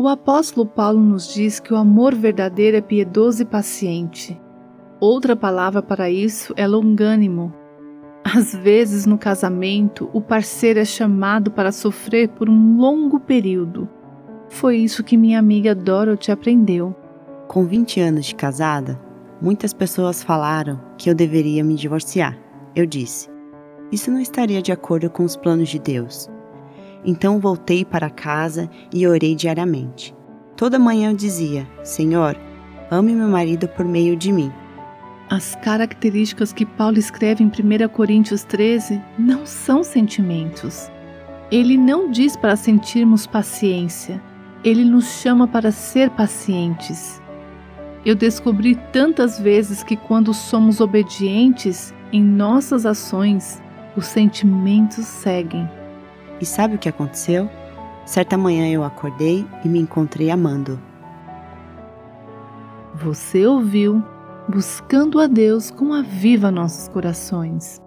O apóstolo Paulo nos diz que o amor verdadeiro é piedoso e paciente. Outra palavra para isso é longânimo. Às vezes, no casamento, o parceiro é chamado para sofrer por um longo período. Foi isso que minha amiga Dorothy aprendeu. Com 20 anos de casada, muitas pessoas falaram que eu deveria me divorciar. Eu disse: Isso não estaria de acordo com os planos de Deus. Então voltei para casa e orei diariamente. Toda manhã eu dizia: Senhor, ame meu marido por meio de mim. As características que Paulo escreve em 1 Coríntios 13 não são sentimentos. Ele não diz para sentirmos paciência, ele nos chama para ser pacientes. Eu descobri tantas vezes que quando somos obedientes em nossas ações, os sentimentos seguem. E sabe o que aconteceu? Certa manhã eu acordei e me encontrei amando. Você ouviu Buscando a Deus com a viva nossos corações.